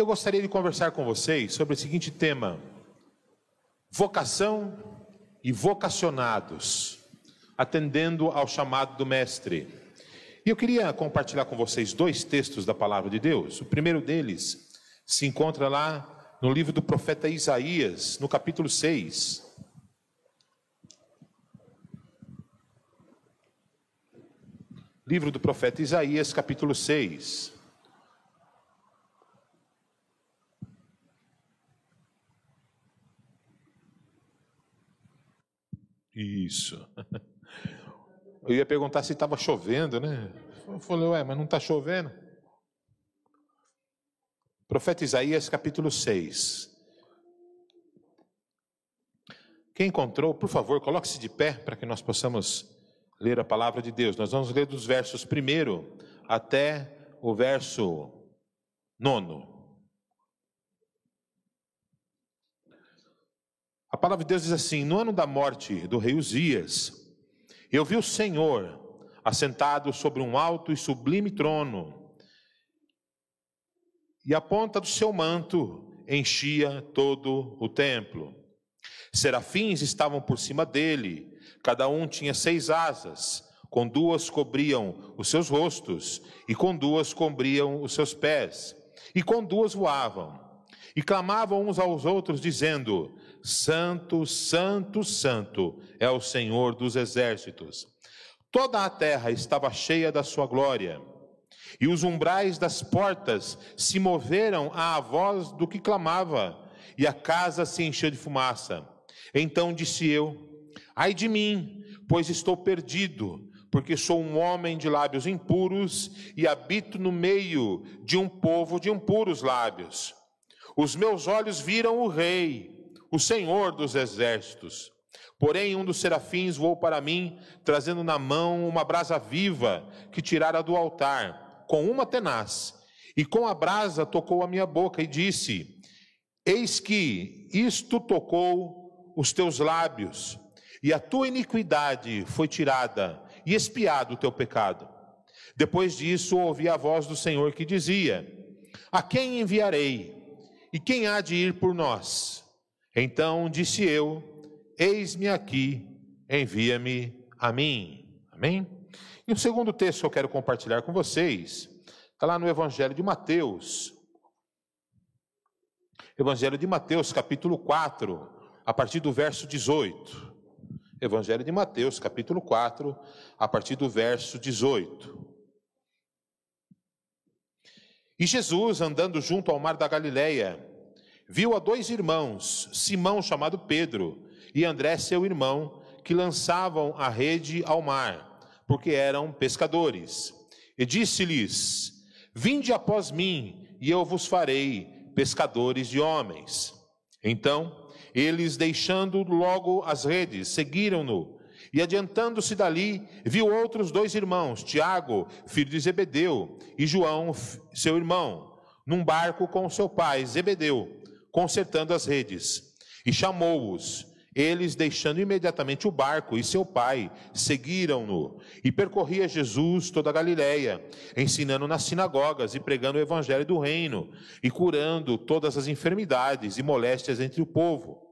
Eu gostaria de conversar com vocês sobre o seguinte tema: vocação e vocacionados, atendendo ao chamado do Mestre. E eu queria compartilhar com vocês dois textos da palavra de Deus. O primeiro deles se encontra lá no livro do profeta Isaías, no capítulo 6. Livro do profeta Isaías, capítulo 6. Isso. Eu ia perguntar se estava chovendo, né? Eu falei, ué, mas não está chovendo. Profeta Isaías, capítulo 6. Quem encontrou, por favor, coloque-se de pé para que nós possamos ler a palavra de Deus. Nós vamos ler dos versos primeiro até o verso nono. Palavra de Deus diz assim: No ano da morte do rei Uzias, eu vi o Senhor assentado sobre um alto e sublime trono, e a ponta do seu manto enchia todo o templo. Serafins estavam por cima dele, cada um tinha seis asas, com duas cobriam os seus rostos, e com duas cobriam os seus pés, e com duas voavam, e clamavam uns aos outros, dizendo: Santo, Santo, Santo é o Senhor dos exércitos. Toda a terra estava cheia da sua glória, e os umbrais das portas se moveram à voz do que clamava, e a casa se encheu de fumaça. Então disse eu: Ai de mim, pois estou perdido, porque sou um homem de lábios impuros e habito no meio de um povo de impuros lábios. Os meus olhos viram o Rei o Senhor dos exércitos. Porém, um dos serafins voou para mim, trazendo na mão uma brasa viva que tirara do altar, com uma tenaz. E com a brasa tocou a minha boca e disse: Eis que isto tocou os teus lábios, e a tua iniquidade foi tirada, e espiado o teu pecado. Depois disso, ouvi a voz do Senhor que dizia: A quem enviarei? E quem há de ir por nós? Então disse eu: Eis-me aqui, envia-me a mim. Amém? E o segundo texto que eu quero compartilhar com vocês está lá no Evangelho de Mateus. Evangelho de Mateus, capítulo 4, a partir do verso 18. Evangelho de Mateus, capítulo 4, a partir do verso 18. E Jesus, andando junto ao mar da Galileia, viu a dois irmãos, Simão chamado Pedro e André seu irmão, que lançavam a rede ao mar, porque eram pescadores. E disse-lhes: Vinde após mim, e eu vos farei pescadores de homens. Então, eles, deixando logo as redes, seguiram-no. E adiantando-se dali, viu outros dois irmãos, Tiago, filho de Zebedeu, e João, seu irmão, num barco com seu pai, Zebedeu consertando as redes. E chamou-os. Eles, deixando imediatamente o barco e seu pai, seguiram-no. E percorria Jesus toda a Galiléia, ensinando nas sinagogas e pregando o evangelho do reino, e curando todas as enfermidades e moléstias entre o povo.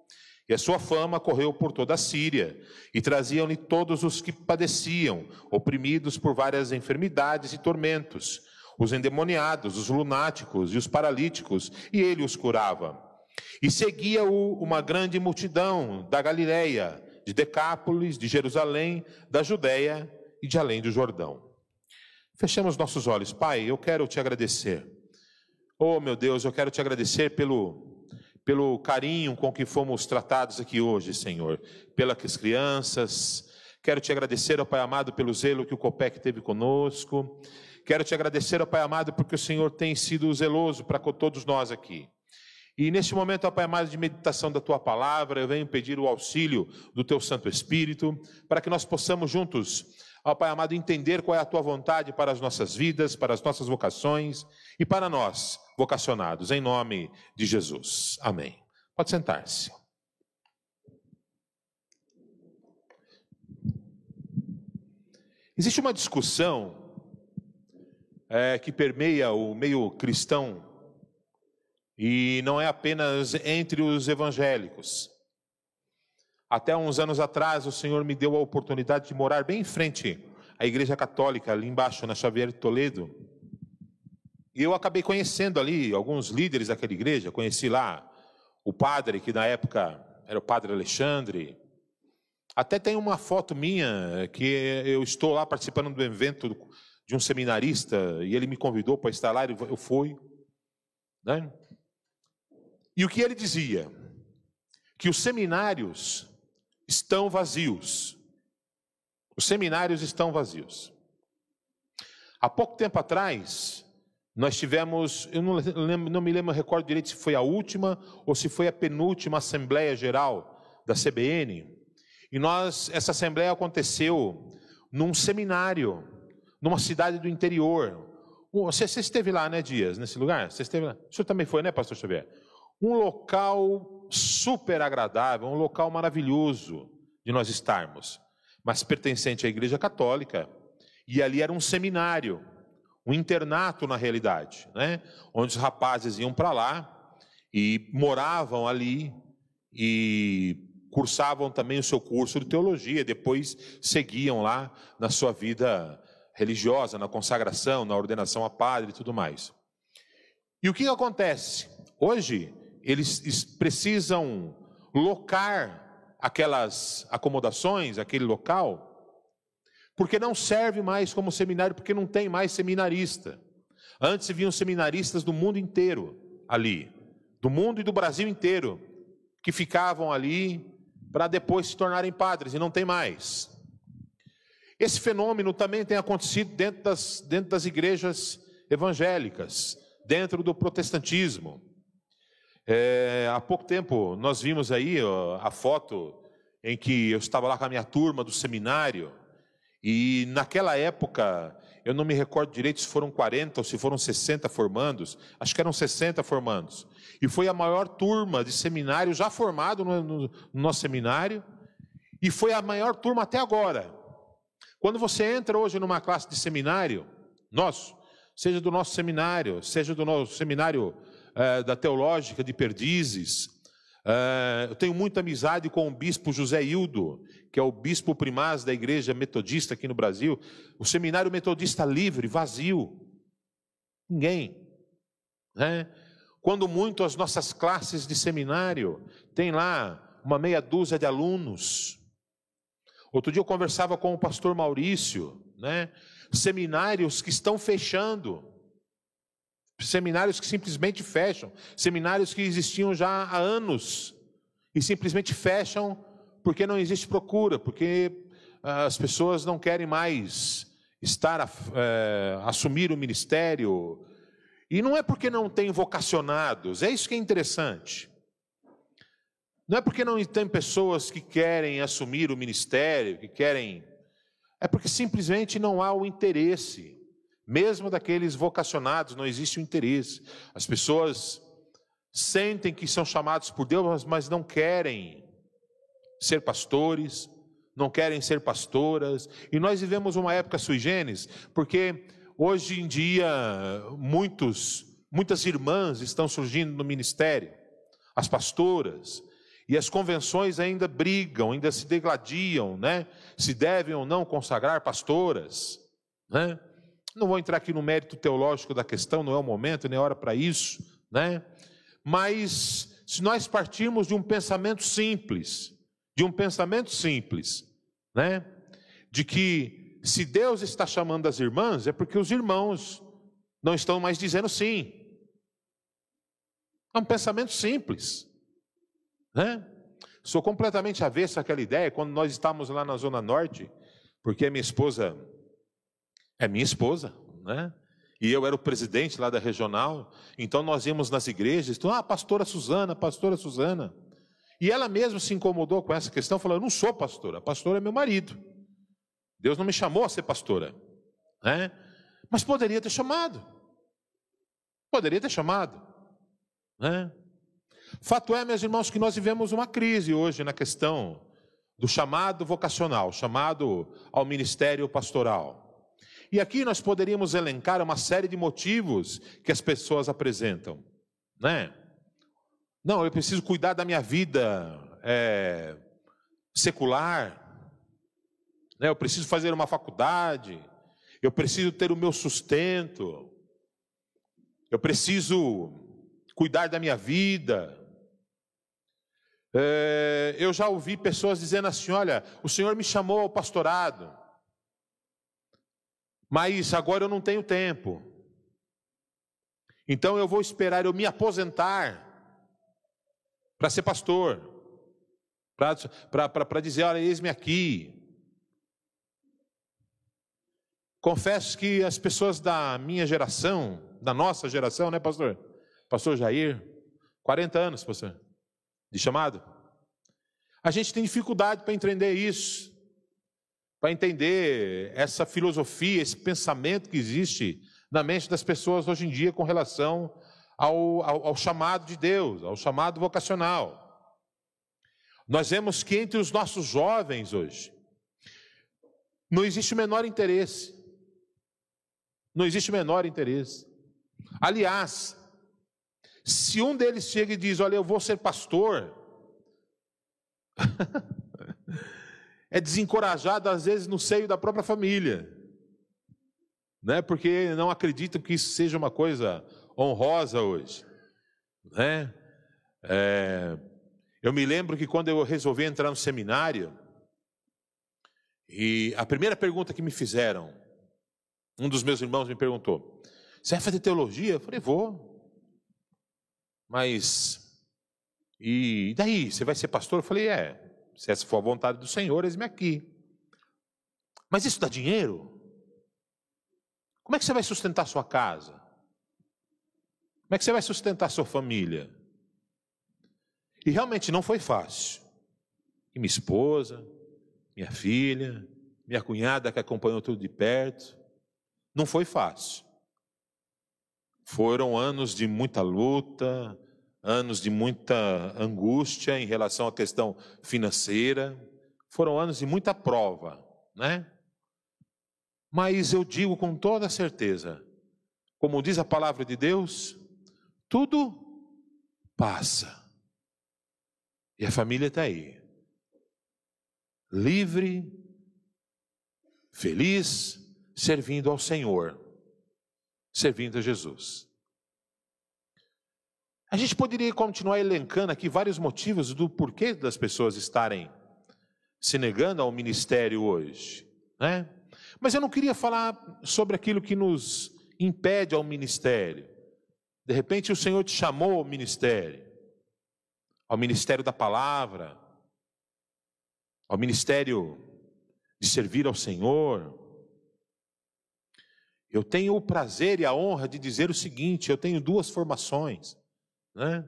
E a sua fama correu por toda a Síria, e traziam-lhe todos os que padeciam, oprimidos por várias enfermidades e tormentos, os endemoniados, os lunáticos e os paralíticos, e ele os curava. E seguia-o uma grande multidão da Galiléia, de Decápolis, de Jerusalém, da Judéia e de além do Jordão. Fechemos nossos olhos. Pai, eu quero te agradecer. Oh, meu Deus, eu quero te agradecer pelo, pelo carinho com que fomos tratados aqui hoje, Senhor, pelas crianças. Quero te agradecer, ó Pai amado, pelo zelo que o COPEC teve conosco. Quero te agradecer, ó Pai amado, porque o Senhor tem sido zeloso para com todos nós aqui. E neste momento, ó Pai amado, de meditação da Tua palavra, eu venho pedir o auxílio do Teu Santo Espírito, para que nós possamos juntos, ó Pai amado, entender qual é a Tua vontade para as nossas vidas, para as nossas vocações e para nós, vocacionados, em nome de Jesus. Amém. Pode sentar-se. Existe uma discussão é, que permeia o meio cristão E não é apenas entre os evangélicos. Até uns anos atrás, o Senhor me deu a oportunidade de morar bem em frente à Igreja Católica, ali embaixo, na Xavier Toledo. E eu acabei conhecendo ali alguns líderes daquela igreja. Conheci lá o padre, que na época era o padre Alexandre. Até tem uma foto minha que eu estou lá participando do evento de um seminarista e ele me convidou para estar lá. Eu fui. Né? E o que ele dizia? Que os seminários estão vazios. Os seminários estão vazios. Há pouco tempo atrás, nós tivemos, eu não, lembro, não me lembro, recordo direito se foi a última ou se foi a penúltima Assembleia Geral da CBN. E nós, essa Assembleia aconteceu num seminário, numa cidade do interior. Você, você esteve lá, né, Dias, nesse lugar? Você esteve lá? O senhor também foi, né, Pastor Xavier? Um local super agradável, um local maravilhoso de nós estarmos, mas pertencente à Igreja Católica, e ali era um seminário, um internato na realidade, né? onde os rapazes iam para lá e moravam ali e cursavam também o seu curso de teologia, depois seguiam lá na sua vida religiosa, na consagração, na ordenação a padre e tudo mais. E o que acontece? Hoje, eles precisam locar aquelas acomodações, aquele local, porque não serve mais como seminário, porque não tem mais seminarista. Antes vinham seminaristas do mundo inteiro ali, do mundo e do Brasil inteiro, que ficavam ali para depois se tornarem padres, e não tem mais. Esse fenômeno também tem acontecido dentro das, dentro das igrejas evangélicas, dentro do protestantismo. É, há pouco tempo nós vimos aí ó, a foto em que eu estava lá com a minha turma do seminário, e naquela época, eu não me recordo direito se foram 40 ou se foram 60 formandos, acho que eram 60 formandos. E foi a maior turma de seminário já formado no, no, no nosso seminário, e foi a maior turma até agora. Quando você entra hoje numa classe de seminário, nosso, seja do nosso seminário, seja do nosso seminário é, da Teológica de Perdizes. É, eu tenho muita amizade com o bispo José Hildo, que é o bispo primaz da igreja metodista aqui no Brasil. O seminário metodista livre, vazio. Ninguém. Né? Quando muito as nossas classes de seminário tem lá uma meia dúzia de alunos. Outro dia eu conversava com o pastor Maurício, né? Seminários que estão fechando. Seminários que simplesmente fecham, seminários que existiam já há anos e simplesmente fecham porque não existe procura, porque ah, as pessoas não querem mais estar é, assumir o ministério. E não é porque não tem vocacionados, é isso que é interessante. Não é porque não tem pessoas que querem assumir o ministério, que querem. É porque simplesmente não há o interesse. Mesmo daqueles vocacionados, não existe o interesse. As pessoas sentem que são chamados por Deus, mas não querem ser pastores, não querem ser pastoras. E nós vivemos uma época sui generis, porque hoje em dia muitos, muitas irmãs estão surgindo no ministério, as pastoras, e as convenções ainda brigam, ainda se degladiam, né? Se devem ou não consagrar pastoras, né? Não vou entrar aqui no mérito teológico da questão, não é o momento, nem hora para isso, né? Mas se nós partirmos de um pensamento simples, de um pensamento simples, né? De que se Deus está chamando as irmãs, é porque os irmãos não estão mais dizendo sim. É um pensamento simples, né? Sou completamente avesso àquela ideia. Quando nós estávamos lá na Zona Norte, porque a minha esposa é minha esposa, né? E eu era o presidente lá da regional, então nós íamos nas igrejas, então, ah, pastora Suzana, pastora Suzana. E ela mesma se incomodou com essa questão, falou: Eu não sou pastora, pastora é meu marido. Deus não me chamou a ser pastora, né? Mas poderia ter chamado, poderia ter chamado, né? Fato é, meus irmãos, que nós vivemos uma crise hoje na questão do chamado vocacional, chamado ao ministério pastoral. E aqui nós poderíamos elencar uma série de motivos que as pessoas apresentam, né? Não, eu preciso cuidar da minha vida é, secular. Né? Eu preciso fazer uma faculdade. Eu preciso ter o meu sustento. Eu preciso cuidar da minha vida. É, eu já ouvi pessoas dizendo assim: olha, o Senhor me chamou ao pastorado, mas agora eu não tenho tempo. Então eu vou esperar eu me aposentar para ser pastor, para dizer: olha, eis-me aqui. Confesso que as pessoas da minha geração, da nossa geração, né, pastor? Pastor Jair, 40 anos, pastor, de chamado. A gente tem dificuldade para entender isso, para entender essa filosofia, esse pensamento que existe na mente das pessoas hoje em dia com relação ao, ao, ao chamado de Deus, ao chamado vocacional. Nós vemos que entre os nossos jovens hoje, não existe o menor interesse. Não existe o menor interesse. Aliás, se um deles chega e diz: Olha, eu vou ser pastor, é desencorajado às vezes no seio da própria família, né? Porque não acreditam que isso seja uma coisa honrosa hoje, né? É, eu me lembro que quando eu resolvi entrar no seminário, e a primeira pergunta que me fizeram, um dos meus irmãos me perguntou: Você vai fazer teologia? Eu falei: Vou. Mas, e daí? Você vai ser pastor? Eu falei: É. Se essa for a vontade do Senhor, eis-me aqui. Mas isso dá dinheiro? Como é que você vai sustentar sua casa? Como é que você vai sustentar sua família? E realmente não foi fácil. E minha esposa, minha filha, minha cunhada que acompanhou tudo de perto, não foi fácil. Foram anos de muita luta, anos de muita angústia em relação à questão financeira, foram anos de muita prova, né? Mas eu digo com toda certeza, como diz a palavra de Deus, tudo passa. E a família está aí, livre, feliz, servindo ao Senhor, servindo a Jesus. A gente poderia continuar elencando aqui vários motivos do porquê das pessoas estarem se negando ao ministério hoje, né? Mas eu não queria falar sobre aquilo que nos impede ao ministério. De repente o Senhor te chamou ao ministério, ao ministério da palavra, ao ministério de servir ao Senhor. Eu tenho o prazer e a honra de dizer o seguinte: eu tenho duas formações, né?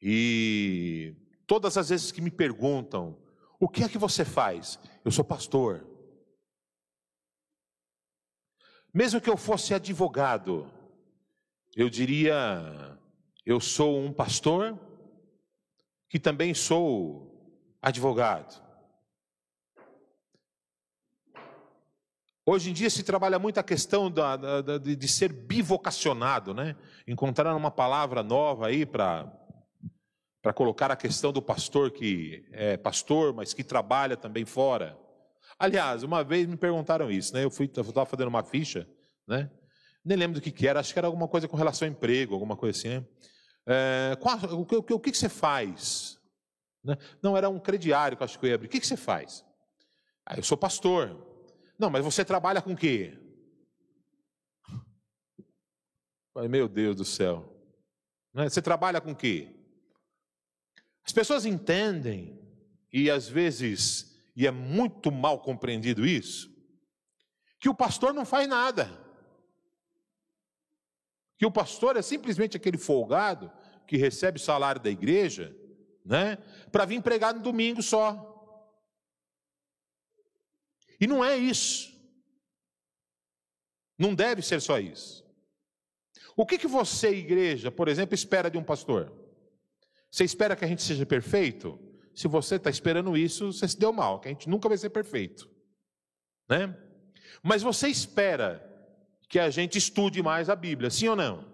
E todas as vezes que me perguntam, o que é que você faz? Eu sou pastor. Mesmo que eu fosse advogado, eu diria: eu sou um pastor que também sou advogado. Hoje em dia se trabalha muito a questão da, da, de ser bivocacionado, né? Encontrar uma palavra nova aí para colocar a questão do pastor que é pastor, mas que trabalha também fora. Aliás, uma vez me perguntaram isso, né? Eu estava fazendo uma ficha, né? Nem lembro do que, que era, acho que era alguma coisa com relação ao emprego, alguma coisa assim, né? É, qual, o, o, o, que, que você faz? Né? Não, era um crediário que acho que eu ia abrir. O que, que você faz? Ah, eu sou pastor. Não, mas você trabalha com o quê? Meu Deus do céu. Né? Você trabalha com o quê? As pessoas entendem, e às vezes e é muito mal compreendido isso, que o pastor não faz nada. Que o pastor é simplesmente aquele folgado que recebe o salário da igreja, né, para vir pregar no domingo só. E não é isso. Não deve ser só isso. O que, que você, igreja, por exemplo, espera de um pastor? Você espera que a gente seja perfeito? se você está esperando isso, você se deu mal, que a gente nunca vai ser perfeito. Né? Mas você espera que a gente estude mais a Bíblia, sim ou não?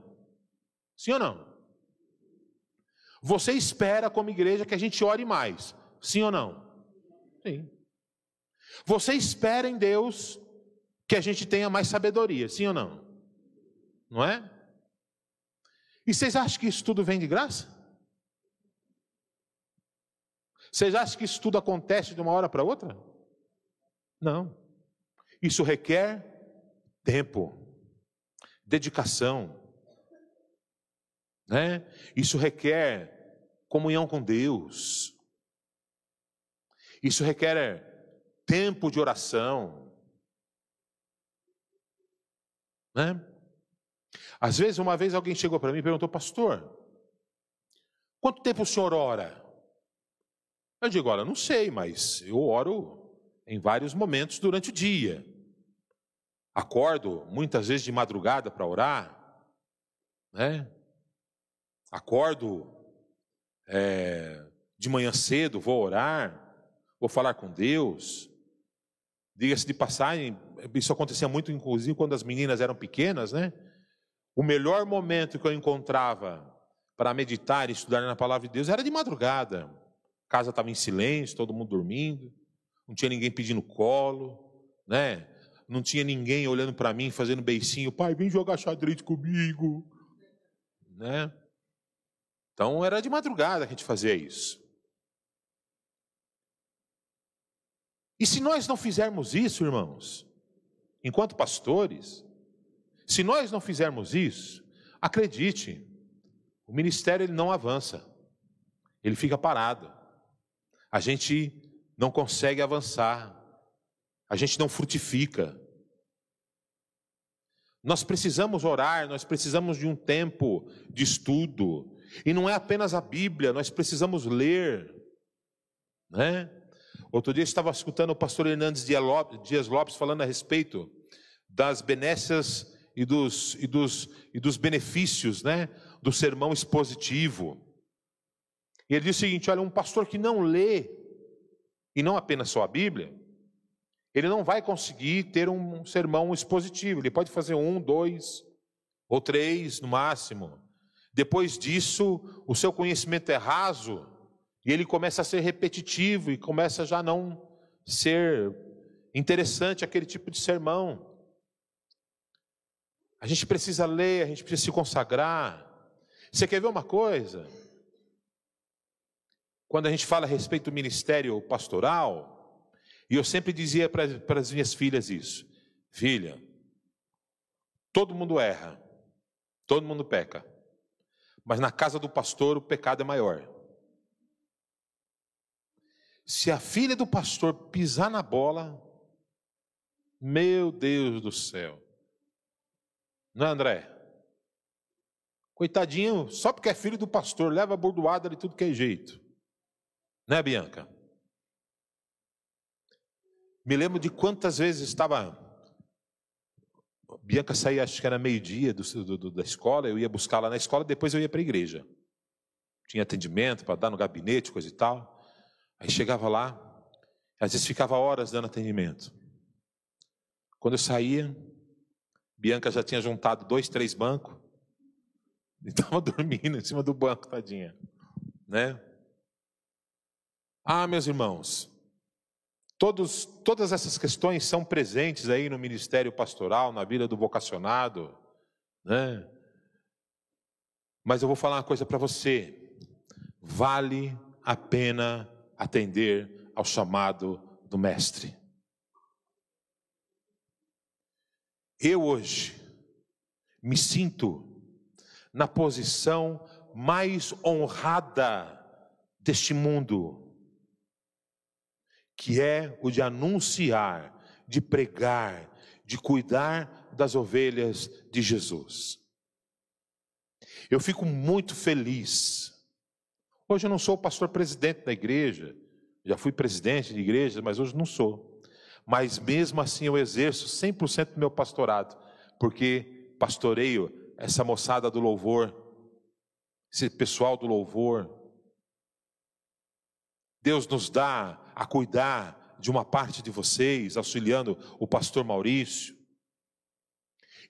Sim ou não? Você espera, como igreja, que a gente ore mais, sim ou não? Sim. Você espera em Deus que a gente tenha mais sabedoria, sim ou não? Não é? E vocês acham que isso tudo vem de graça? Vocês acham que isso tudo acontece de uma hora para outra? Não. Isso requer tempo, dedicação, né? Isso requer comunhão com Deus. Isso requer tempo de oração, né? Às vezes, uma vez alguém chegou para mim e perguntou, pastor, quanto tempo o senhor ora? Eu digo, olha, não sei, mas eu oro em vários momentos durante o dia. Acordo muitas vezes de madrugada para orar, né? Acordo é, de manhã cedo, vou orar, vou falar com Deus. Diga-se de passagem, isso acontecia muito, inclusive, quando as meninas eram pequenas, né? O melhor momento que eu encontrava para meditar e estudar na palavra de Deus era de madrugada. A casa estava em silêncio, todo mundo dormindo, não tinha ninguém pedindo colo, né? Não tinha ninguém olhando para mim, fazendo beicinho, pai, vem jogar xadrez comigo, né? Então era de madrugada que a gente fazia isso. E se nós não fizermos isso, irmãos, enquanto pastores, se nós não fizermos isso, acredite, o ministério ele não avança, ele fica parado. A gente não consegue avançar, a gente não frutifica. Nós precisamos orar, nós precisamos de um tempo de estudo, e não é apenas a Bíblia, nós precisamos ler, né? Outro dia eu estava escutando o pastor Hernandes Dias Lopes falando a respeito das benécias e dos, e dos, e dos benefícios né, do sermão expositivo. E ele diz o seguinte: olha, um pastor que não lê, e não apenas só a Bíblia, ele não vai conseguir ter um sermão expositivo. Ele pode fazer um, dois ou três no máximo. Depois disso, o seu conhecimento é raso e ele começa a ser repetitivo e começa já não ser interessante aquele tipo de sermão. A gente precisa ler, a gente precisa se consagrar. Você quer ver uma coisa? Quando a gente fala a respeito do ministério pastoral, e eu sempre dizia para as minhas filhas isso: filha, todo mundo erra, todo mundo peca, mas na casa do pastor o pecado é maior. Se a filha do pastor pisar na bola, meu Deus do céu, não é, André? Coitadinho, só porque é filho do pastor, leva a bordoada de tudo que é jeito. Né, Bianca? Me lembro de quantas vezes estava. Bianca saía, acho que era meio-dia da escola, eu ia buscar lá na escola, depois eu ia para a igreja. Tinha atendimento para dar no gabinete, coisa e tal. Aí chegava lá, às vezes ficava horas dando atendimento. Quando eu saía, Bianca já tinha juntado dois, três bancos e estava dormindo em cima do banco, tadinha, né? Ah, meus irmãos, todos, todas essas questões são presentes aí no ministério pastoral, na vida do vocacionado, né? Mas eu vou falar uma coisa para você: vale a pena atender ao chamado do Mestre. Eu hoje me sinto na posição mais honrada deste mundo, que é o de anunciar, de pregar, de cuidar das ovelhas de Jesus. Eu fico muito feliz. Hoje eu não sou pastor presidente da igreja, já fui presidente de igreja, mas hoje não sou mas mesmo assim eu exerço 100% do meu pastorado, porque pastoreio essa moçada do louvor, esse pessoal do louvor. Deus nos dá a cuidar de uma parte de vocês, auxiliando o pastor Maurício.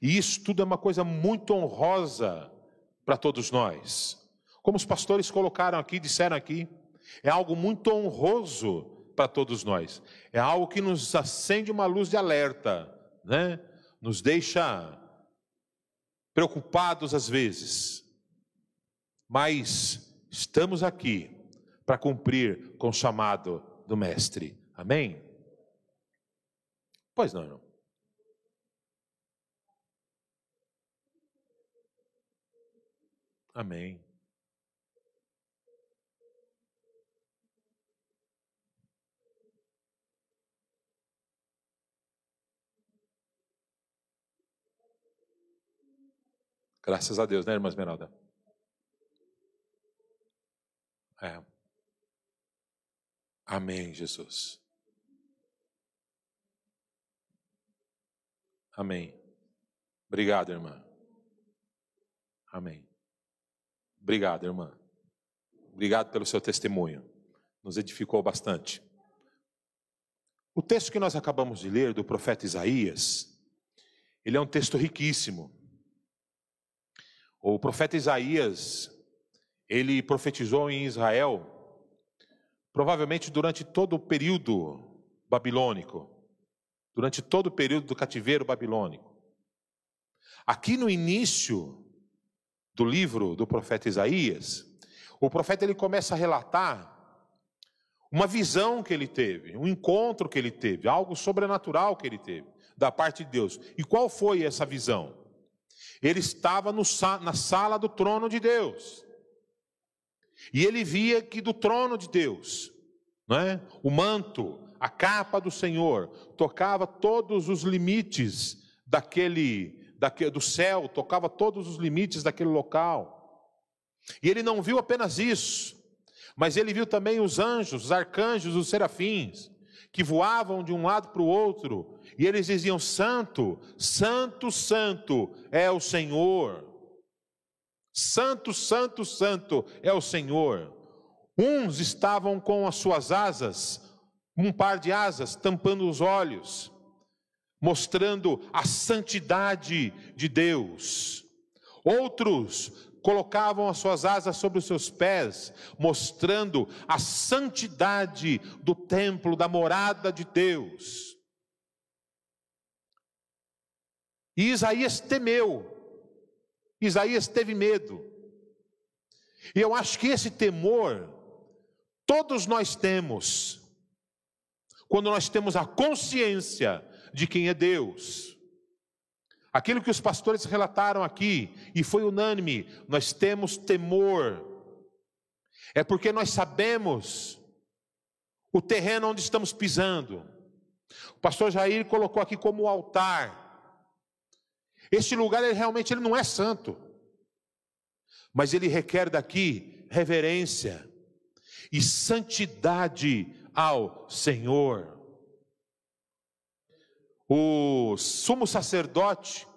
E isso tudo é uma coisa muito honrosa para todos nós. Como os pastores colocaram aqui, disseram aqui, é algo muito honroso para todos nós. É algo que nos acende uma luz de alerta, né? Nos deixa preocupados às vezes. Mas estamos aqui para cumprir com o chamado do mestre. Amém? Pois não, irmão. Amém. Graças a Deus, né, irmã Esmeralda? É. Amém, Jesus. Amém. Obrigado, irmã. Amém. Obrigado, irmã. Obrigado pelo seu testemunho. Nos edificou bastante. O texto que nós acabamos de ler do profeta Isaías, ele é um texto riquíssimo. O profeta Isaías, ele profetizou em Israel, provavelmente durante todo o período babilônico, durante todo o período do cativeiro babilônico. Aqui no início do livro do profeta Isaías, o profeta ele começa a relatar uma visão que ele teve, um encontro que ele teve, algo sobrenatural que ele teve da parte de Deus. E qual foi essa visão? Ele estava no, na sala do trono de Deus. E ele via que do trono de Deus, não é? o manto, a capa do Senhor, tocava todos os limites daquele, daquele, do céu, tocava todos os limites daquele local. E ele não viu apenas isso, mas ele viu também os anjos, os arcanjos, os serafins, que voavam de um lado para o outro, e eles diziam: Santo, Santo, Santo é o Senhor. Santo, Santo, Santo é o Senhor. Uns estavam com as suas asas, um par de asas, tampando os olhos, mostrando a santidade de Deus. Outros colocavam as suas asas sobre os seus pés, mostrando a santidade do templo, da morada de Deus. E Isaías temeu, Isaías teve medo. E eu acho que esse temor, todos nós temos, quando nós temos a consciência de quem é Deus. Aquilo que os pastores relataram aqui, e foi unânime, nós temos temor, é porque nós sabemos o terreno onde estamos pisando. O pastor Jair colocou aqui como altar. Este lugar ele realmente ele não é santo, mas ele requer daqui reverência e santidade ao Senhor. O sumo sacerdote,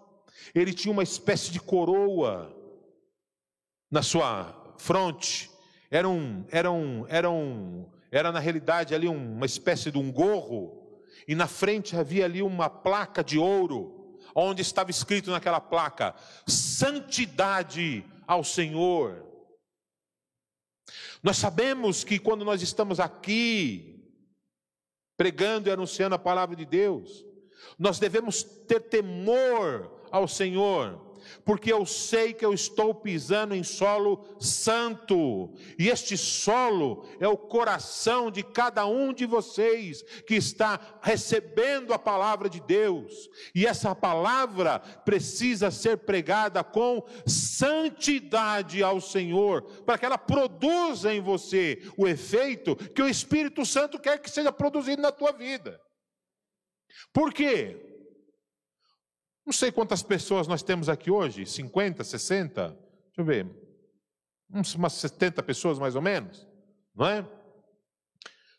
ele tinha uma espécie de coroa na sua fronte, era um, era um, era um, era na realidade ali uma espécie de um gorro, e na frente havia ali uma placa de ouro, onde estava escrito naquela placa: santidade ao Senhor. Nós sabemos que quando nós estamos aqui, pregando e anunciando a palavra de Deus, nós devemos ter temor ao Senhor, porque eu sei que eu estou pisando em solo santo, e este solo é o coração de cada um de vocês que está recebendo a palavra de Deus, e essa palavra precisa ser pregada com santidade ao Senhor, para que ela produza em você o efeito que o Espírito Santo quer que seja produzido na tua vida. Por quê? Não sei quantas pessoas nós temos aqui hoje, 50, 60, deixa eu ver, umas 70 pessoas mais ou menos, não é?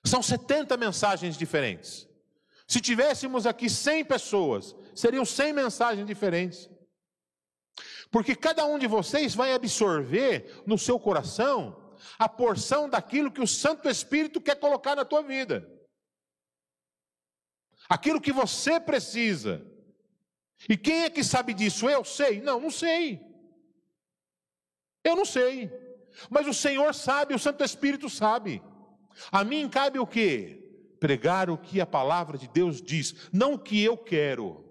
São 70 mensagens diferentes. Se tivéssemos aqui 100 pessoas, seriam 100 mensagens diferentes. Porque cada um de vocês vai absorver no seu coração a porção daquilo que o Santo Espírito quer colocar na tua vida. Aquilo que você precisa. E quem é que sabe disso? Eu sei? Não, não sei. Eu não sei. Mas o Senhor sabe, o Santo Espírito sabe. A mim cabe o quê? Pregar o que a palavra de Deus diz, não o que eu quero.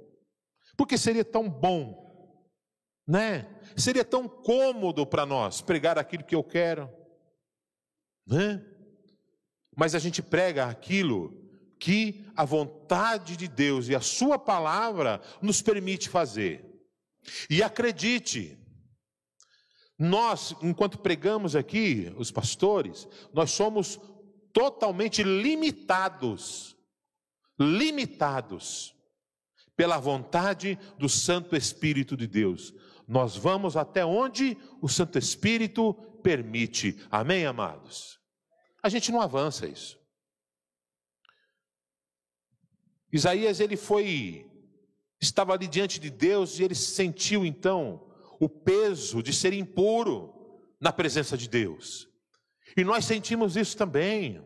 Porque seria tão bom, né? Seria tão cômodo para nós pregar aquilo que eu quero, né? Mas a gente prega aquilo que a vontade de Deus e a Sua palavra nos permite fazer. E acredite, nós, enquanto pregamos aqui, os pastores, nós somos totalmente limitados, limitados pela vontade do Santo Espírito de Deus. Nós vamos até onde o Santo Espírito permite. Amém, amados? A gente não avança isso. Isaías ele foi estava ali diante de Deus e ele sentiu então o peso de ser impuro na presença de Deus. E nós sentimos isso também.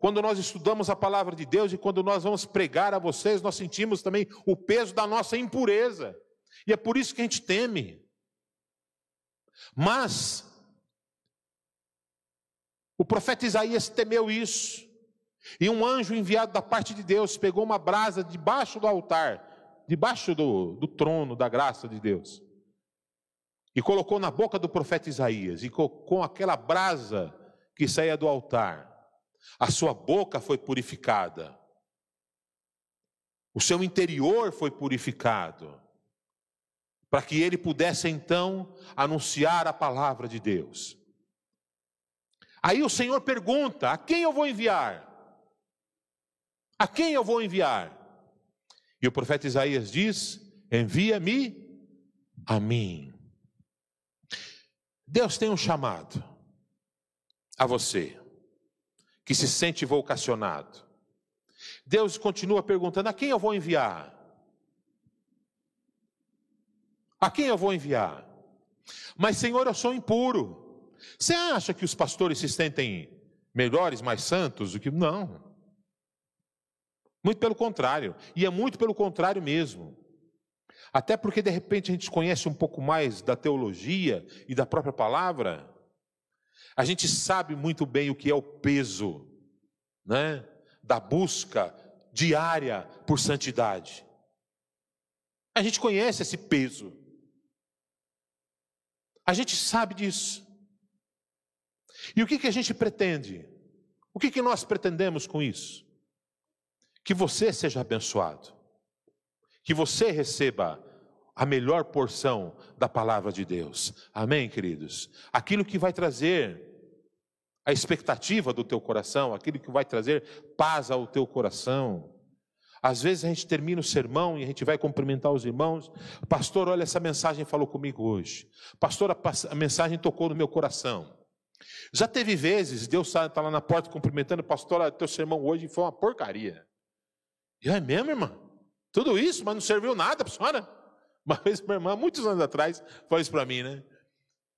Quando nós estudamos a palavra de Deus e quando nós vamos pregar a vocês, nós sentimos também o peso da nossa impureza. E é por isso que a gente teme. Mas o profeta Isaías temeu isso. E um anjo enviado da parte de Deus pegou uma brasa debaixo do altar, debaixo do, do trono da graça de Deus, e colocou na boca do profeta Isaías, e com aquela brasa que saía do altar, a sua boca foi purificada, o seu interior foi purificado, para que ele pudesse então anunciar a palavra de Deus. Aí o Senhor pergunta: a quem eu vou enviar? A quem eu vou enviar? E o profeta Isaías diz: Envia-me a mim. Deus tem um chamado a você que se sente vocacionado. Deus continua perguntando: a quem eu vou enviar? A quem eu vou enviar? Mas, Senhor, eu sou impuro. Você acha que os pastores se sentem melhores, mais santos do que. Não. Muito pelo contrário, e é muito pelo contrário mesmo. Até porque de repente a gente conhece um pouco mais da teologia e da própria palavra, a gente sabe muito bem o que é o peso, né, da busca diária por santidade. A gente conhece esse peso. A gente sabe disso. E o que, que a gente pretende? O que, que nós pretendemos com isso? Que você seja abençoado, que você receba a melhor porção da palavra de Deus. Amém, queridos? Aquilo que vai trazer a expectativa do teu coração, aquilo que vai trazer paz ao teu coração. Às vezes a gente termina o sermão e a gente vai cumprimentar os irmãos. Pastor, olha, essa mensagem falou comigo hoje. Pastor, a mensagem tocou no meu coração. Já teve vezes, Deus está lá na porta cumprimentando, pastor, teu sermão hoje foi uma porcaria. E é mesmo, irmã? Tudo isso, mas não serviu nada para a senhora? Uma vez minha irmã, muitos anos atrás, falou isso para mim, né?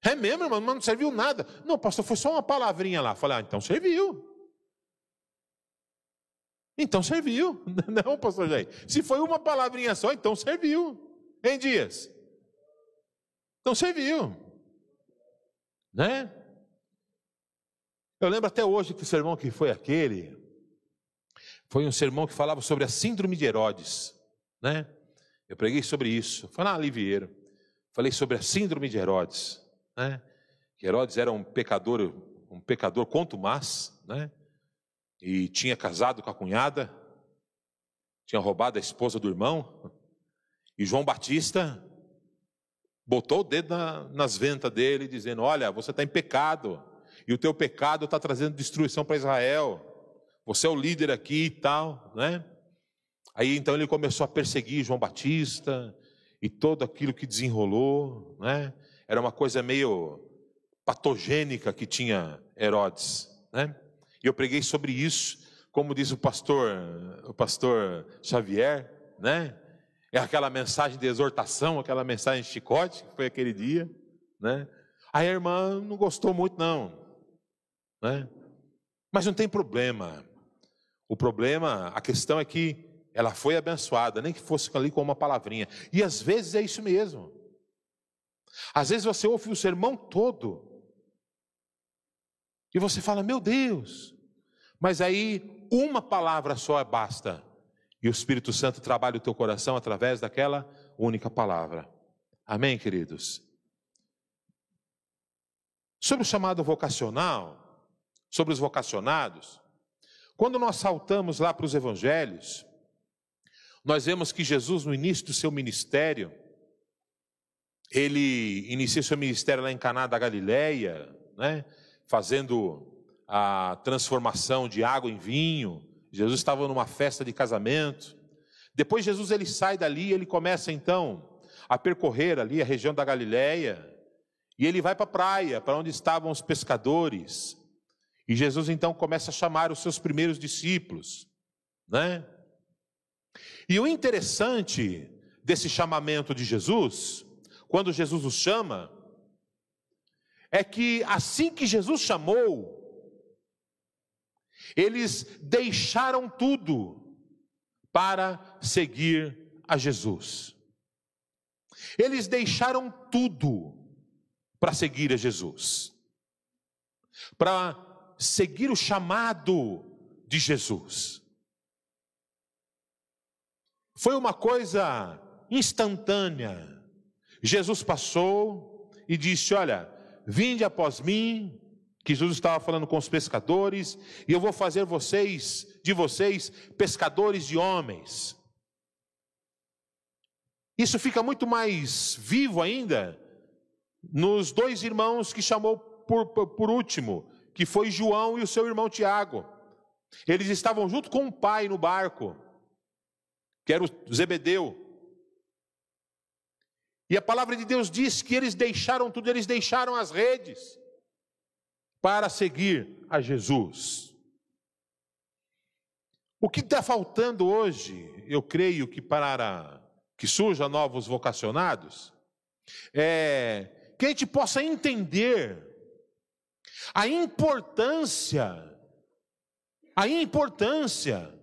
É mesmo, irmão, mas não serviu nada. Não, pastor, foi só uma palavrinha lá. Falei, ah, então serviu. Então serviu. Não, pastor Jair. Se foi uma palavrinha só, então serviu. Em dias. Então serviu. Né? Eu lembro até hoje que o sermão que foi aquele, foi um sermão que falava sobre a síndrome de Herodes, né? Eu preguei sobre isso. Foi na Livieiro. Falei sobre a síndrome de Herodes, né? Que Herodes era um pecador, um pecador contumaz, né? E tinha casado com a cunhada, tinha roubado a esposa do irmão. E João Batista botou o dedo na, nas ventas dele, dizendo: Olha, você está em pecado, e o teu pecado está trazendo destruição para Israel você é o líder aqui e tal, né? Aí então ele começou a perseguir João Batista e todo aquilo que desenrolou, né? Era uma coisa meio patogênica que tinha Herodes, né? E eu preguei sobre isso, como diz o pastor, o pastor Xavier, né? É aquela mensagem de exortação, aquela mensagem de chicote, que foi aquele dia, né? A irmã não gostou muito não, né? Mas não tem problema. O problema, a questão é que ela foi abençoada, nem que fosse ali com uma palavrinha. E às vezes é isso mesmo. Às vezes você ouve o sermão todo, E você fala, meu Deus, mas aí uma palavra só basta. E o Espírito Santo trabalha o teu coração através daquela única palavra. Amém, queridos? Sobre o chamado vocacional, sobre os vocacionados, quando nós saltamos lá para os evangelhos, nós vemos que Jesus, no início do seu ministério, ele inicia seu ministério lá em Caná da Galileia, né, fazendo a transformação de água em vinho. Jesus estava numa festa de casamento. Depois Jesus ele sai dali, ele começa então a percorrer ali a região da Galileia, e ele vai para a praia, para onde estavam os pescadores. E Jesus então começa a chamar os seus primeiros discípulos, né? E o interessante desse chamamento de Jesus, quando Jesus os chama, é que assim que Jesus chamou, eles deixaram tudo para seguir a Jesus. Eles deixaram tudo para seguir a Jesus, para seguir o chamado de Jesus. Foi uma coisa instantânea. Jesus passou e disse: Olha, vinde após mim, que Jesus estava falando com os pescadores, e eu vou fazer vocês, de vocês, pescadores de homens. Isso fica muito mais vivo ainda nos dois irmãos que chamou por, por último, que foi João e o seu irmão Tiago. Eles estavam junto com o pai no barco, que era o Zebedeu. E a palavra de Deus diz que eles deixaram tudo, eles deixaram as redes para seguir a Jesus. O que está faltando hoje, eu creio que para que surjam novos vocacionados, é que a gente possa entender a importância, a importância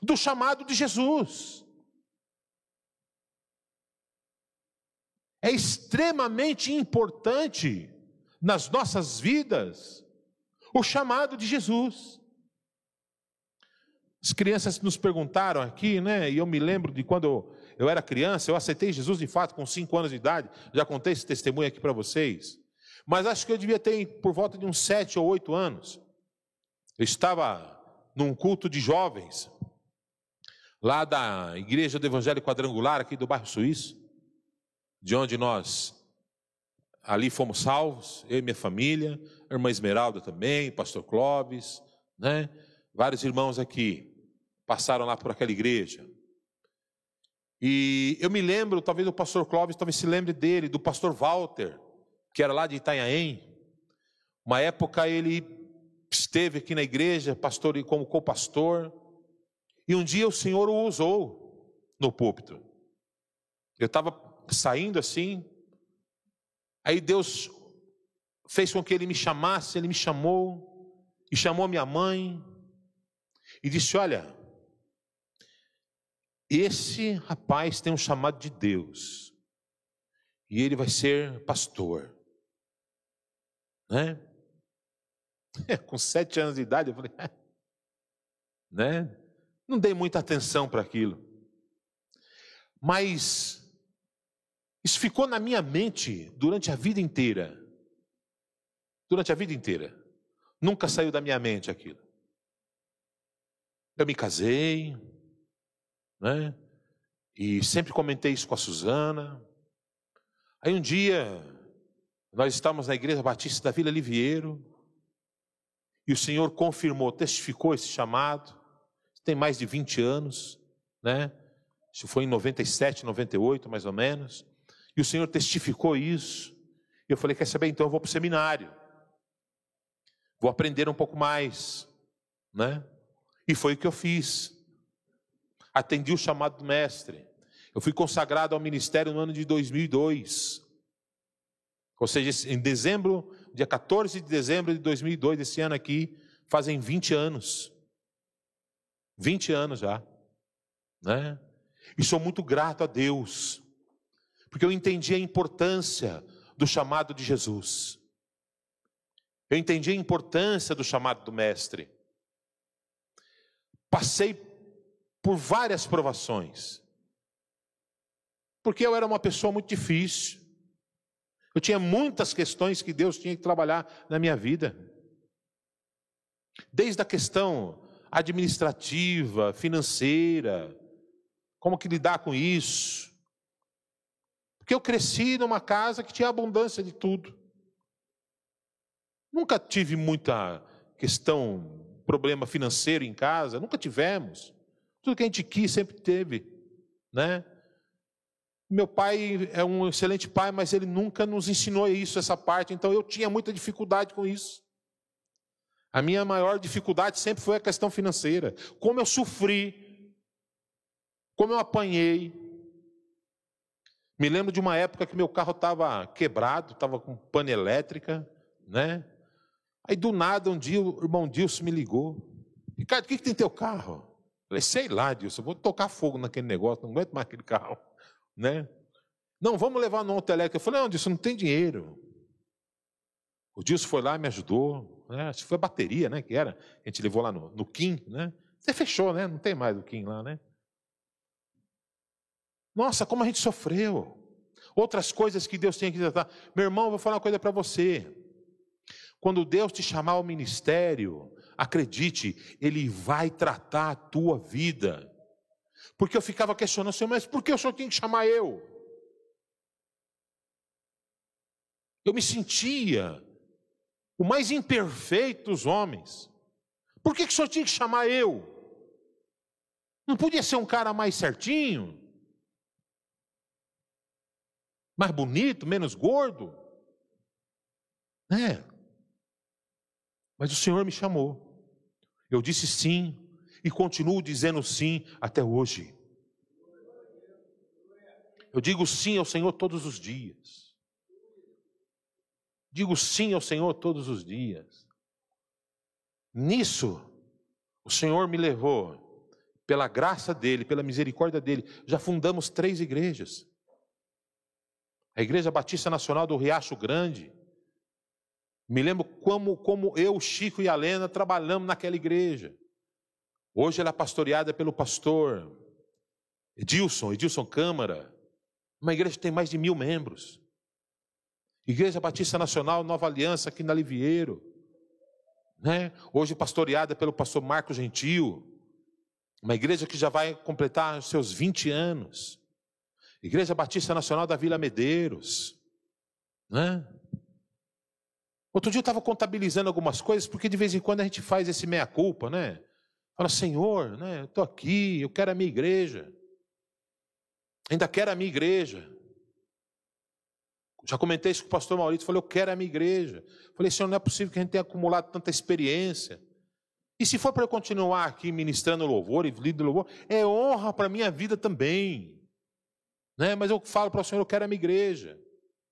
do chamado de Jesus. É extremamente importante nas nossas vidas o chamado de Jesus. As crianças nos perguntaram aqui, né? E eu me lembro de quando eu, era criança, eu aceitei Jesus de fato com cinco anos de idade. Já contei esse testemunho aqui para vocês. Mas acho que eu devia ter por volta de uns sete ou oito anos. Eu estava num culto de jovens, lá da Igreja do Evangelho Quadrangular, aqui do bairro Suíço, de onde nós ali fomos salvos, eu e minha família, a irmã Esmeralda também, pastor Clóvis, né? Vários irmãos aqui passaram lá por aquela igreja. E eu me lembro, talvez o pastor Clóvis talvez se lembre dele, do pastor Walter, que era lá de Itanhaém. Uma época ele esteve aqui na igreja, pastor como co-pastor, e um dia o Senhor o usou no púlpito. Eu estava saindo assim, aí Deus fez com que ele me chamasse, ele me chamou, e chamou minha mãe, e disse: Olha, esse rapaz tem um chamado de Deus, e ele vai ser pastor. Né? É, com sete anos de idade, eu falei, né? Não dei muita atenção para aquilo. Mas isso ficou na minha mente durante a vida inteira. Durante a vida inteira. Nunca saiu da minha mente aquilo. Eu me casei, né? E sempre comentei isso com a Suzana. Aí um dia nós estávamos na igreja batista da Vila Liviero, e o Senhor confirmou, testificou esse chamado, tem mais de 20 anos, né? Isso foi em 97, 98, mais ou menos. E o Senhor testificou isso. E eu falei: quer saber? Então eu vou para o seminário. Vou aprender um pouco mais, né? E foi o que eu fiz. Atendi o chamado do mestre. Eu fui consagrado ao ministério no ano de 2002. Ou seja, em dezembro, dia 14 de dezembro de 2002, esse ano aqui, fazem 20 anos. 20 anos já. Né? E sou muito grato a Deus, porque eu entendi a importância do chamado de Jesus. Eu entendi a importância do chamado do mestre. Passei por várias provações. Porque eu era uma pessoa muito difícil. Eu tinha muitas questões que Deus tinha que trabalhar na minha vida. Desde a questão administrativa, financeira, como que lidar com isso. Porque eu cresci numa casa que tinha abundância de tudo. Nunca tive muita questão, problema financeiro em casa, nunca tivemos. Tudo que a gente quis sempre teve, né? Meu pai é um excelente pai, mas ele nunca nos ensinou isso, essa parte, então eu tinha muita dificuldade com isso. A minha maior dificuldade sempre foi a questão financeira. Como eu sofri, como eu apanhei. Me lembro de uma época que meu carro estava quebrado, estava com pane elétrica, né? Aí do nada, um dia, o irmão Dilson me ligou. Ricardo, o que, que tem teu carro? Eu falei, sei lá, Dilson, eu vou tocar fogo naquele negócio, não aguento mais aquele carro. Né? Não, vamos levar no elétrico. Eu falei, não, Dilson, não tem dinheiro. O Dilson foi lá e me ajudou. Né? Acho que foi a bateria, né? Que era. A gente levou lá no, no Kim, né? Você fechou, né? Não tem mais o Kim lá, né? Nossa, como a gente sofreu. Outras coisas que Deus tinha que tratar. Meu irmão, vou falar uma coisa para você. Quando Deus te chamar ao ministério, acredite, Ele vai tratar a tua vida. Porque eu ficava questionando, mas por que o Senhor tem que chamar eu? Eu me sentia o mais imperfeito dos homens. Por que, que o senhor tinha que chamar eu? Não podia ser um cara mais certinho? Mais bonito, menos gordo? É. Mas o Senhor me chamou. Eu disse sim e continuo dizendo sim até hoje. Eu digo sim ao Senhor todos os dias. Digo sim ao Senhor todos os dias. Nisso, o Senhor me levou, pela graça dEle, pela misericórdia dEle, já fundamos três igrejas. A Igreja Batista Nacional do Riacho Grande. Me lembro como, como eu, Chico e a Lena trabalhamos naquela igreja. Hoje ela é pastoreada pelo pastor Edilson, Edilson Câmara. Uma igreja que tem mais de mil membros. Igreja Batista Nacional Nova Aliança, aqui na Livieiro. Né? Hoje pastoreada pelo pastor Marco Gentil. Uma igreja que já vai completar seus 20 anos. Igreja Batista Nacional da Vila Medeiros. Né? Outro dia eu estava contabilizando algumas coisas, porque de vez em quando a gente faz esse meia-culpa, né? Fala, Senhor, né, eu estou aqui, eu quero a minha igreja. Ainda quero a minha igreja. Já comentei isso com o pastor Maurício, falei, eu quero a minha igreja. Falei, Senhor, não é possível que a gente tenha acumulado tanta experiência. E se for para eu continuar aqui ministrando louvor e lindo louvor, é honra para a minha vida também. Né? Mas eu falo para o Senhor, eu quero a minha igreja.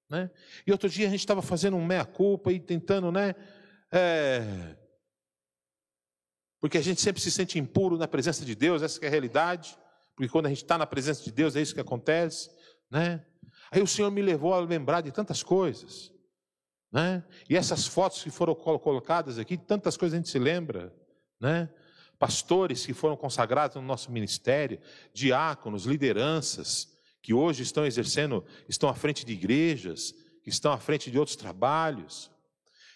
Né? E outro dia a gente estava fazendo um meia-culpa e tentando, né? É... Porque a gente sempre se sente impuro na presença de Deus, essa é a realidade. Porque quando a gente está na presença de Deus, é isso que acontece. Né? Aí o Senhor me levou a lembrar de tantas coisas. Né? E essas fotos que foram colocadas aqui, tantas coisas a gente se lembra. Né? Pastores que foram consagrados no nosso ministério, diáconos, lideranças, que hoje estão exercendo, estão à frente de igrejas, que estão à frente de outros trabalhos.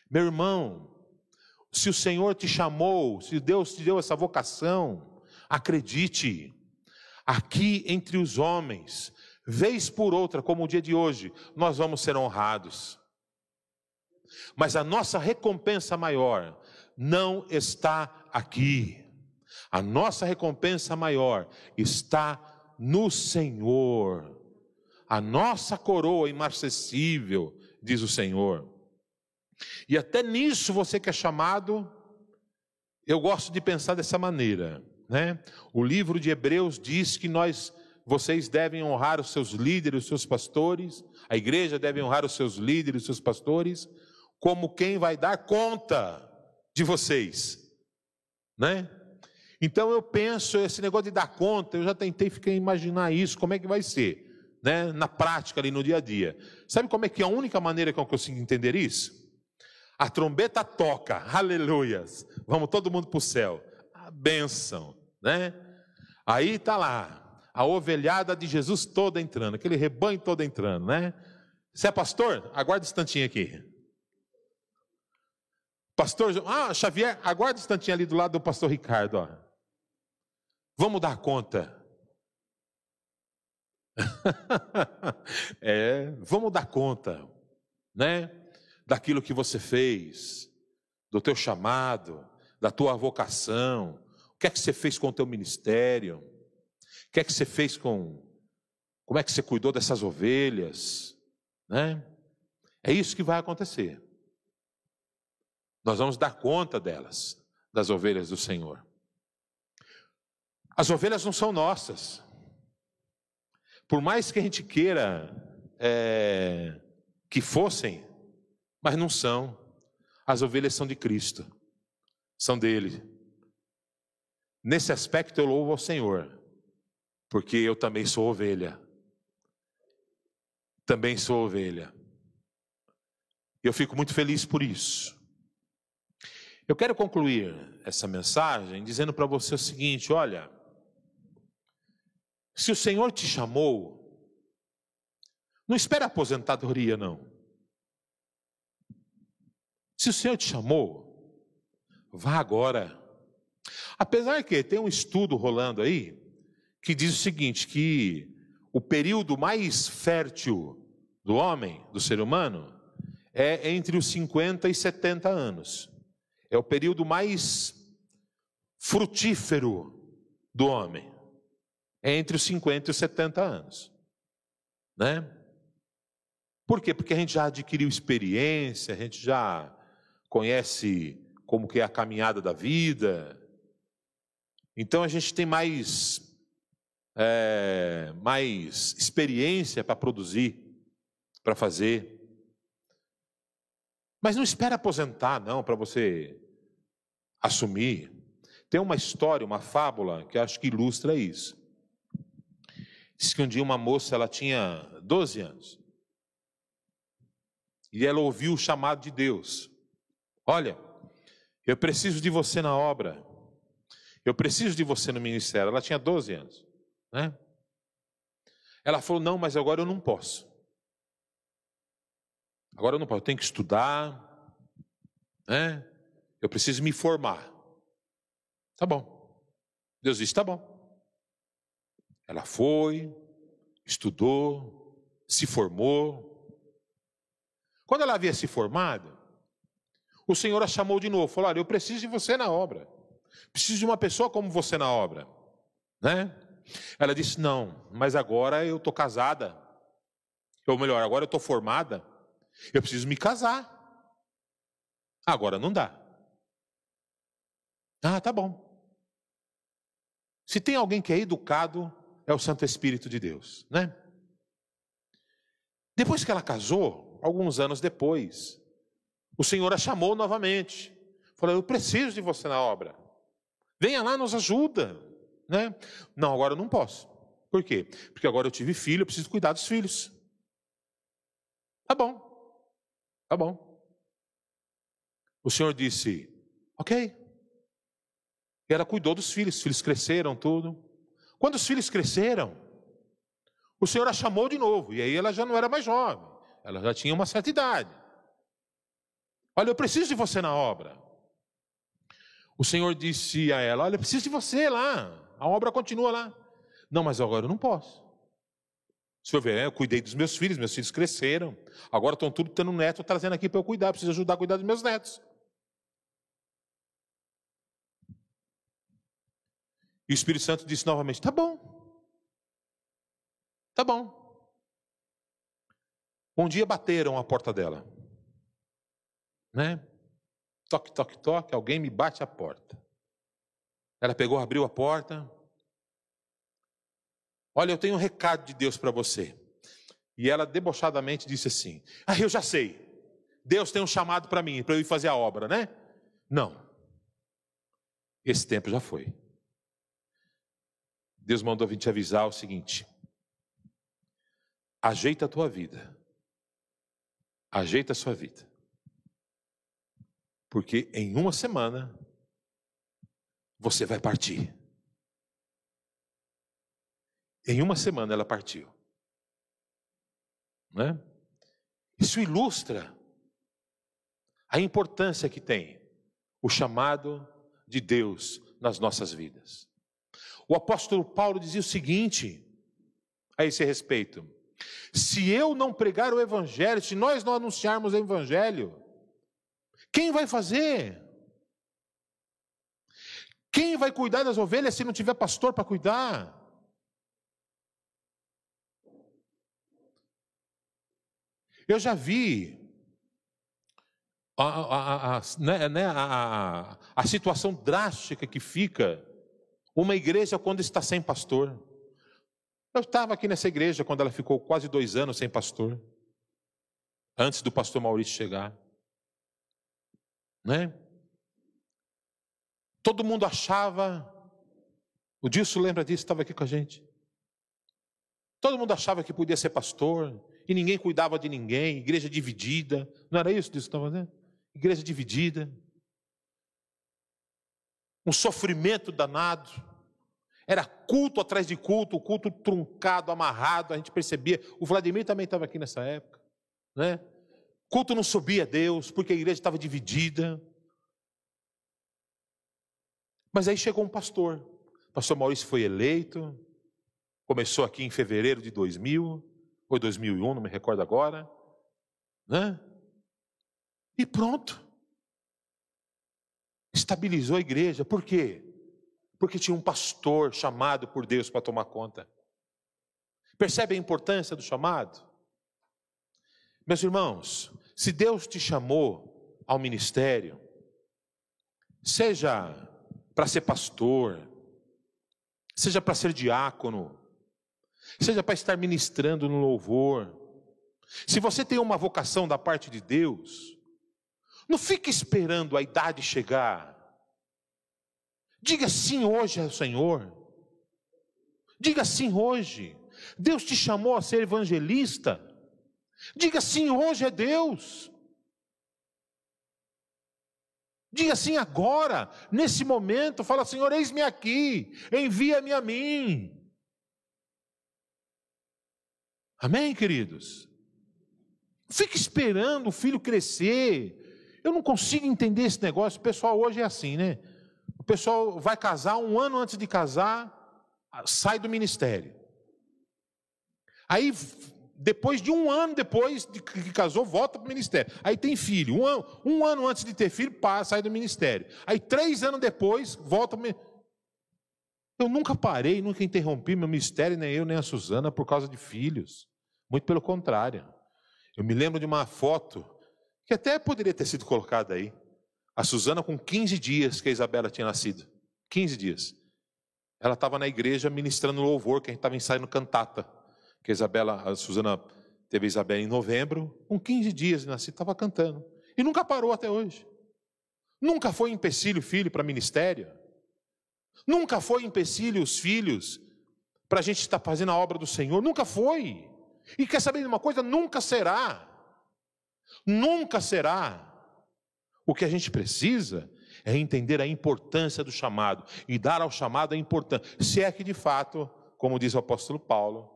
Meu irmão, se o Senhor te chamou, se Deus te deu essa vocação, acredite, aqui entre os homens vez por outra, como o dia de hoje, nós vamos ser honrados. Mas a nossa recompensa maior não está aqui. A nossa recompensa maior está no Senhor. A nossa coroa imarcessível, diz o Senhor. E até nisso você que é chamado, eu gosto de pensar dessa maneira, né? O livro de Hebreus diz que nós vocês devem honrar os seus líderes, os seus pastores, a igreja deve honrar os seus líderes, os seus pastores, como quem vai dar conta de vocês, né? Então eu penso, esse negócio de dar conta, eu já tentei ficar imaginar isso, como é que vai ser, né? Na prática ali no dia a dia. Sabe como é que é a única maneira que eu consigo entender isso? A trombeta toca, aleluias. Vamos todo mundo para o céu. A bênção, né? Aí está lá, a ovelhada de Jesus toda entrando, aquele rebanho todo entrando, né? Você é pastor? Aguarda um instantinho aqui. Pastor, ah, Xavier, aguarda um instantinho ali do lado do pastor Ricardo, ó. Vamos dar conta. é, vamos dar conta, né? Daquilo que você fez, do teu chamado, da tua vocação. O que é que você fez com o teu ministério? O que é que você fez com como é que você cuidou dessas ovelhas, né? É isso que vai acontecer. Nós vamos dar conta delas, das ovelhas do Senhor. As ovelhas não são nossas. Por mais que a gente queira é, que fossem, mas não são. As ovelhas são de Cristo, são dele. Nesse aspecto eu louvo ao Senhor, porque eu também sou ovelha. Também sou ovelha. Eu fico muito feliz por isso. Eu quero concluir essa mensagem dizendo para você o seguinte: olha, se o Senhor te chamou, não espere a aposentadoria, não. Se o Senhor te chamou, vá agora. Apesar que tem um estudo rolando aí que diz o seguinte: que o período mais fértil do homem, do ser humano, é entre os 50 e 70 anos. É o período mais frutífero do homem. É entre os 50 e os 70 anos. Né? Por quê? Porque a gente já adquiriu experiência, a gente já conhece como que é a caminhada da vida. Então a gente tem mais é, mais experiência para produzir, para fazer. Mas não espere aposentar, não, para você assumir. Tem uma história, uma fábula, que acho que ilustra isso. Diz que um dia uma moça, ela tinha 12 anos. E ela ouviu o chamado de Deus. Olha, eu preciso de você na obra. Eu preciso de você no ministério. Ela tinha 12 anos. Né? Ela falou: Não, mas agora eu não posso. Agora eu não posso, eu tenho que estudar, né? Eu preciso me formar. Tá bom. Deus disse: tá bom. Ela foi, estudou, se formou. Quando ela havia se formado, o Senhor a chamou de novo, falou: Olha, eu preciso de você na obra. Preciso de uma pessoa como você na obra. Né? Ela disse: Não, mas agora eu estou casada. Ou melhor, agora eu estou formada. Eu preciso me casar. Agora não dá. Ah, tá bom. Se tem alguém que é educado, é o Santo Espírito de Deus, né? Depois que ela casou, alguns anos depois, o Senhor a chamou novamente. Falou: Eu preciso de você na obra. Venha lá, nos ajuda. Né? Não, agora eu não posso. Por quê? Porque agora eu tive filho, eu preciso cuidar dos filhos. Tá bom. Tá bom. O Senhor disse: Ok. E ela cuidou dos filhos, os filhos cresceram, tudo. Quando os filhos cresceram, o Senhor a chamou de novo, e aí ela já não era mais jovem, ela já tinha uma certa idade. Olha, eu preciso de você na obra. O Senhor disse a ela: Olha, eu preciso de você lá, a obra continua lá. Não, mas agora eu não posso. Se eu ver, eu cuidei dos meus filhos, meus filhos cresceram. Agora estão tudo tendo um neto trazendo aqui para eu cuidar. Preciso ajudar a cuidar dos meus netos. E o Espírito Santo disse novamente: Tá bom. Tá bom. Um dia bateram a porta dela. Né? Toque, toque, toque. Alguém me bate a porta. Ela pegou, abriu a porta. Olha, eu tenho um recado de Deus para você. E ela debochadamente disse assim: Ah, eu já sei. Deus tem um chamado para mim, para eu ir fazer a obra, né? Não. Esse tempo já foi. Deus mandou vir te avisar o seguinte: ajeita a tua vida. Ajeita a sua vida. Porque em uma semana você vai partir. Em uma semana ela partiu. Né? Isso ilustra a importância que tem o chamado de Deus nas nossas vidas. O apóstolo Paulo dizia o seguinte a esse respeito: se eu não pregar o evangelho, se nós não anunciarmos o evangelho, quem vai fazer? Quem vai cuidar das ovelhas se não tiver pastor para cuidar? Eu já vi a, a, a, né, né, a, a situação drástica que fica uma igreja quando está sem pastor. Eu estava aqui nessa igreja quando ela ficou quase dois anos sem pastor, antes do pastor Maurício chegar. Né? Todo mundo achava, o Dilson lembra disso, estava aqui com a gente. Todo mundo achava que podia ser pastor, e ninguém cuidava de ninguém, igreja dividida. Não era isso que estava fazendo? Igreja dividida. Um sofrimento danado. Era culto atrás de culto, culto truncado, amarrado, a gente percebia. O Vladimir também estava aqui nessa época, né? Culto não subia a Deus, porque a igreja estava dividida. Mas aí chegou um pastor. O pastor Maurício foi eleito, começou aqui em fevereiro de 2000, ou 2001, não me recordo agora, né? E pronto. Estabilizou a igreja. Por quê? Porque tinha um pastor chamado por Deus para tomar conta. Percebe a importância do chamado? Meus irmãos, se Deus te chamou ao ministério, seja para ser pastor, seja para ser diácono, seja para estar ministrando no louvor, se você tem uma vocação da parte de Deus, não fique esperando a idade chegar. Diga sim hoje ao Senhor. Diga sim hoje. Deus te chamou a ser evangelista. Diga sim hoje é Deus. Diga assim agora, nesse momento, fala, Senhor, eis-me aqui, envia-me a mim. Amém, queridos? Fique esperando o filho crescer. Eu não consigo entender esse negócio. O pessoal hoje é assim, né? O pessoal vai casar um ano antes de casar, sai do ministério. Aí depois de um ano depois de que casou, volta para o ministério. Aí tem filho. Um ano, um ano antes de ter filho, passa, sai do ministério. Aí três anos depois, volta para Eu nunca parei, nunca interrompi meu ministério, nem eu, nem a Suzana, por causa de filhos. Muito pelo contrário. Eu me lembro de uma foto que até poderia ter sido colocada aí. A Suzana com 15 dias que a Isabela tinha nascido. 15 dias. Ela estava na igreja ministrando louvor, que a gente estava ensaiando cantata que a Isabela, a Suzana teve a Isabela em novembro, com 15 dias de nascido, estava cantando. E nunca parou até hoje. Nunca foi empecilho filho para ministério. Nunca foi empecilho os filhos para a gente estar fazendo a obra do Senhor. Nunca foi. E quer saber de uma coisa? Nunca será. Nunca será. O que a gente precisa é entender a importância do chamado e dar ao chamado a importância. Se é que de fato, como diz o apóstolo Paulo,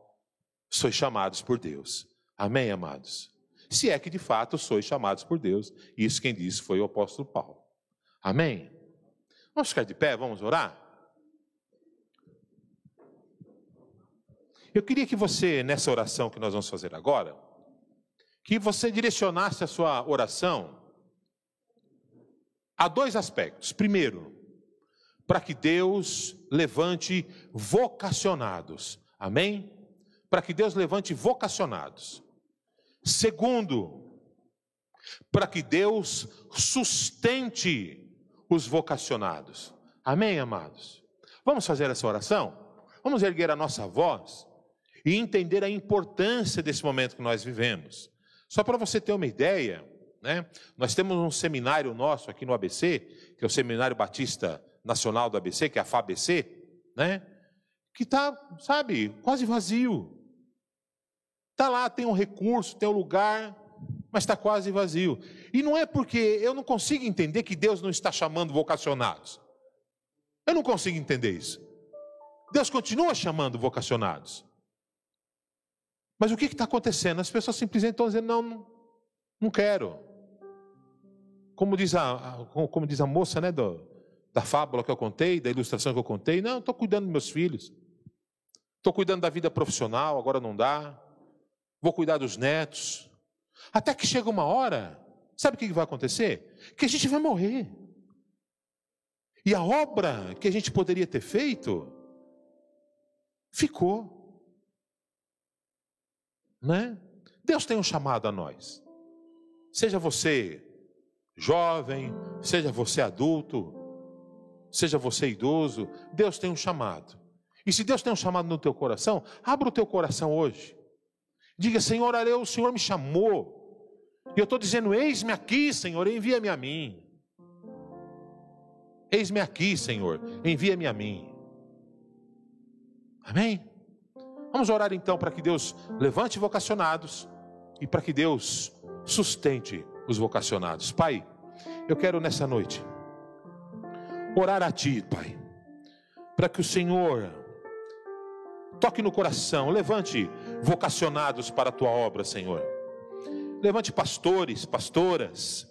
sois chamados por Deus. Amém, amados? Se é que de fato sois chamados por Deus, isso quem disse foi o apóstolo Paulo. Amém? Vamos ficar de pé, vamos orar? Eu queria que você, nessa oração que nós vamos fazer agora, que você direcionasse a sua oração a dois aspectos. Primeiro, para que Deus levante vocacionados. Amém? Para que Deus levante vocacionados. Segundo, para que Deus sustente os vocacionados. Amém, amados? Vamos fazer essa oração? Vamos erguer a nossa voz e entender a importância desse momento que nós vivemos. Só para você ter uma ideia, né? Nós temos um seminário nosso aqui no ABC, que é o Seminário Batista Nacional do ABC, que é a FABC, né? Que está, sabe, quase vazio. Está lá, tem um recurso, tem um lugar, mas está quase vazio. E não é porque eu não consigo entender que Deus não está chamando vocacionados. Eu não consigo entender isso. Deus continua chamando vocacionados. Mas o que está acontecendo? As pessoas simplesmente estão dizendo: não, não, quero. Como diz a, como diz a moça né, do, da fábula que eu contei, da ilustração que eu contei, não, estou cuidando dos meus filhos. Estou cuidando da vida profissional, agora não dá. Vou cuidar dos netos. Até que chega uma hora, sabe o que vai acontecer? Que a gente vai morrer. E a obra que a gente poderia ter feito, ficou. Né? Deus tem um chamado a nós. Seja você jovem, seja você adulto, seja você idoso, Deus tem um chamado. E se Deus tem um chamado no teu coração, abra o teu coração hoje. Diga, Senhor, o Senhor me chamou. E eu estou dizendo: Eis-me aqui, Senhor, envia-me a mim. Eis-me aqui, Senhor, envia-me a mim. Amém? Vamos orar então para que Deus levante vocacionados e para que Deus sustente os vocacionados. Pai, eu quero nessa noite orar a Ti, Pai, para que o Senhor toque no coração, levante vocacionados para a Tua obra, Senhor. Levante pastores, pastoras,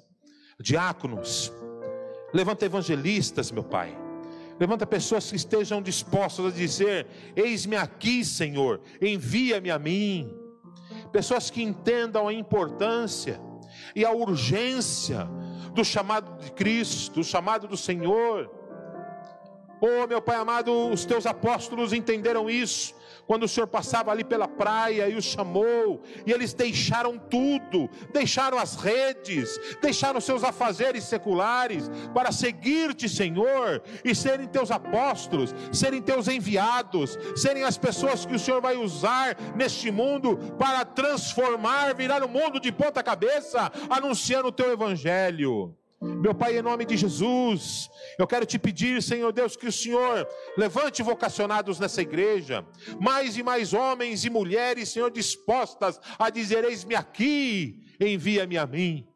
diáconos, levanta evangelistas, meu Pai. Levanta pessoas que estejam dispostas a dizer: Eis-me aqui, Senhor, envia-me a mim. Pessoas que entendam a importância e a urgência do chamado de Cristo, do chamado do Senhor. Oh, meu Pai amado, os teus apóstolos entenderam isso quando o Senhor passava ali pela praia e os chamou, e eles deixaram tudo, deixaram as redes, deixaram seus afazeres seculares para seguir-te, Senhor, e serem teus apóstolos, serem teus enviados, serem as pessoas que o Senhor vai usar neste mundo para transformar, virar o mundo de ponta cabeça, anunciando o teu evangelho. Meu Pai, em nome de Jesus, eu quero te pedir, Senhor Deus, que o Senhor levante vocacionados nessa igreja, mais e mais homens e mulheres, Senhor, dispostas a dizer: Eis-me aqui, envia-me a mim.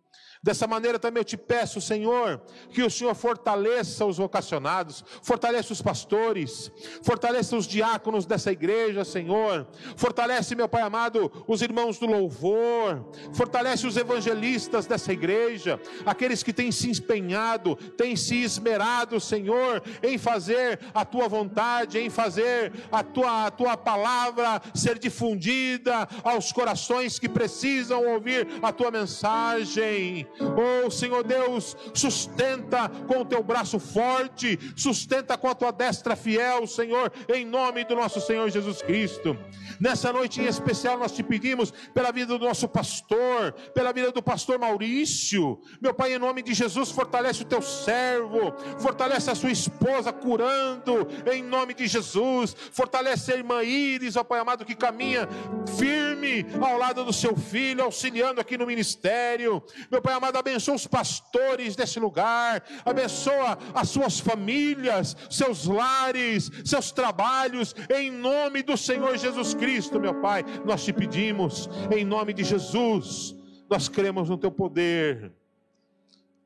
Dessa maneira também eu te peço, Senhor, que o Senhor fortaleça os vocacionados, fortaleça os pastores, fortaleça os diáconos dessa igreja, Senhor. Fortalece, meu Pai amado, os irmãos do louvor, fortalece os evangelistas dessa igreja, aqueles que têm se empenhado, têm se esmerado, Senhor, em fazer a tua vontade, em fazer a tua, a tua palavra ser difundida aos corações que precisam ouvir a tua mensagem. Oh Senhor Deus, sustenta com o teu braço forte, sustenta com a tua destra fiel, Senhor, em nome do nosso Senhor Jesus Cristo. Nessa noite em especial, nós te pedimos pela vida do nosso pastor, pela vida do pastor Maurício. Meu Pai, em nome de Jesus, fortalece o teu servo, fortalece a sua esposa curando, em nome de Jesus. Fortalece a irmã Iris, ó Pai amado, que caminha firme ao lado do seu filho, auxiliando aqui no ministério. Meu Pai amado, abençoa os pastores desse lugar, abençoa as suas famílias, seus lares, seus trabalhos, em nome do Senhor Jesus Cristo, meu Pai, nós te pedimos, em nome de Jesus, nós cremos no teu poder.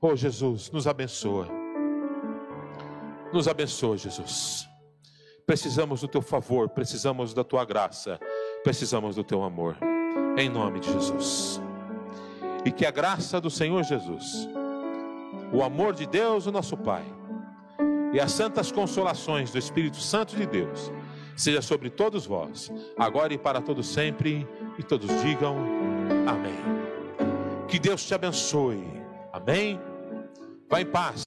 Oh Jesus, nos abençoa. Nos abençoa, Jesus. Precisamos do teu favor, precisamos da tua graça, precisamos do teu amor. Em nome de Jesus e que a graça do Senhor Jesus, o amor de Deus, o nosso Pai, e as santas consolações do Espírito Santo de Deus, seja sobre todos vós, agora e para todos sempre, e todos digam amém. Que Deus te abençoe. Amém. Vá em paz.